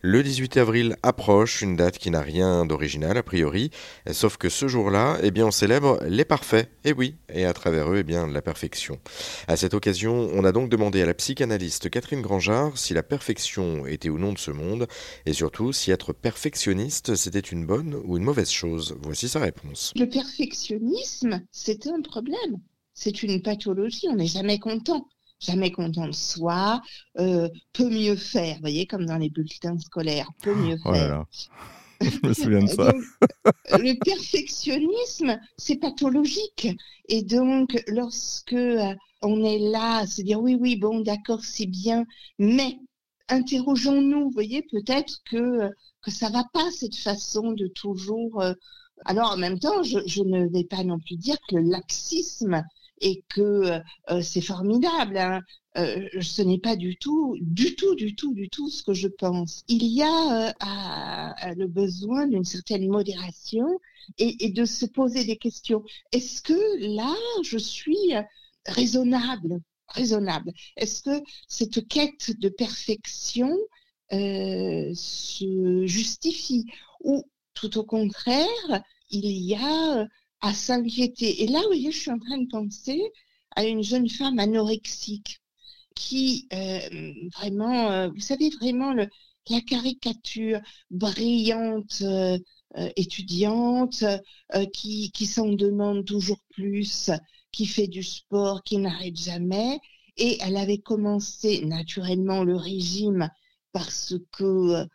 Le 18 avril approche, une date qui n'a rien d'original a priori, sauf que ce jour-là, eh bien, on célèbre les parfaits, et oui, et à travers eux, eh bien, la perfection. À cette occasion, on a donc demandé à la psychanalyste Catherine Grangeard si la perfection était ou non de ce monde, et surtout si être perfectionniste, c'était une bonne ou une mauvaise chose. Voici sa réponse. Le perfectionnisme, c'est un problème. C'est une pathologie, on n'est jamais content jamais content de soi, euh, peut mieux faire, vous voyez, comme dans les bulletins scolaires, peut mieux oh faire. Je me souviens de ça. le perfectionnisme, c'est pathologique. Et donc, lorsque euh, on est là, se dire oui, oui, bon, d'accord, c'est bien, mais interrogeons-nous, vous voyez, peut-être que, que ça va pas, cette façon de toujours. Euh, alors, en même temps, je, je, ne vais pas non plus dire que le laxisme et que c'est formidable. Hein. Ce n'est pas du tout, du tout, du tout, du tout ce que je pense. Il y a le besoin d'une certaine modération et, et, de se poser des questions. Est-ce que là, je suis raisonnable Raisonnable? Est-ce que cette quête de perfection se justifie? Ou tout au contraire, il y a à s'inquiéter. Et là, vous voyez, je suis en train de penser à une jeune femme anorexique qui euh, vraiment, euh, vous savez, vraiment le, la caricature brillante euh, étudiante qui, qui s'en demande toujours plus, qui fait du sport, qui n'arrête jamais. Et elle avait commencé naturellement le régime parce que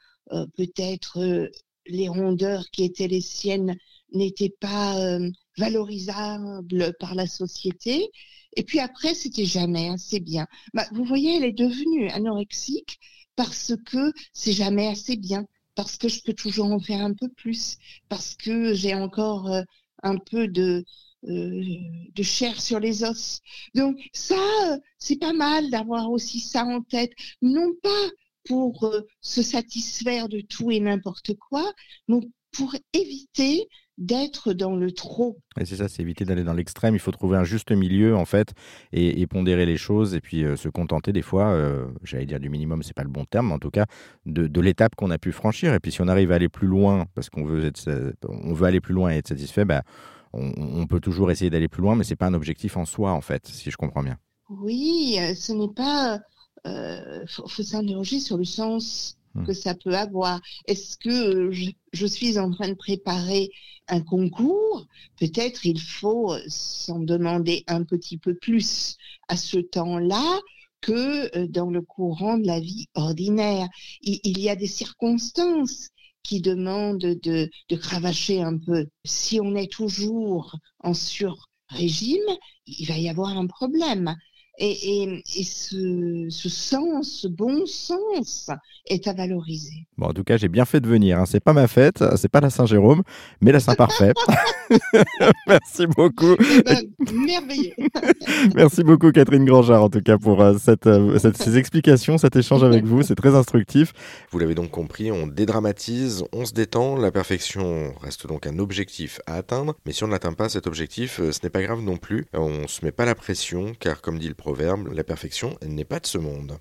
peut-être les rondeurs qui étaient les siennes n'étaient pas euh, valorisables par la société. Et puis après, c'était jamais assez bien. Bah, vous voyez, elle est devenue anorexique parce que c'est jamais assez bien, parce que je peux toujours en faire un peu plus, parce que j'ai encore euh, un peu de, euh, de chair sur les os. Donc ça, c'est pas mal d'avoir aussi ça en tête. Non pas pour se satisfaire de tout et n'importe quoi, mais pour éviter d'être dans le trop. Et c'est ça, c'est éviter d'aller dans l'extrême. Il faut trouver un juste milieu en fait et, pondérer les choses et puis euh, se contenter des fois, euh, j'allais dire du minimum, c'est pas le bon terme, mais en tout cas de, l'étape qu'on a pu franchir. Et puis si on arrive à aller plus loin parce qu'on veut être, on veut aller plus loin et être satisfait, bah, on, peut toujours essayer d'aller plus loin, mais c'est pas un objectif en soi en fait, si je comprends bien. Oui, euh, ce n'est pas. Il faut, faut s'interroger sur le sens Hmm. que ça peut avoir. Est-ce que je, suis en train de préparer un concours? Peut-être il faut s'en demander un petit peu plus à ce temps-là que euh, dans le courant de la vie ordinaire. Il, y a des circonstances qui demandent de, de cravacher un peu. Si on est toujours en sur-régime, il va y avoir un problème. Et, ce, sens, ce bon sens est à valoriser. Bon, en tout cas, j'ai bien fait de venir. Hein. C'est pas ma fête, c'est pas la Saint-Jérôme, mais la Saint-Parfait. Merci beaucoup. Eh ben, merveilleux. Merci beaucoup, Catherine Grangeard, en tout cas, pour euh, euh, cette, ces explications, cet échange avec vous. C'est très instructif. Vous l'avez donc compris, on dédramatise, on se détend. La perfection reste donc un objectif à atteindre. Mais si on n'atteint pas cet objectif, euh, ce n'est pas grave non plus. On se met pas la pression, car comme dit le proverbe, la perfection n'est pas de ce monde.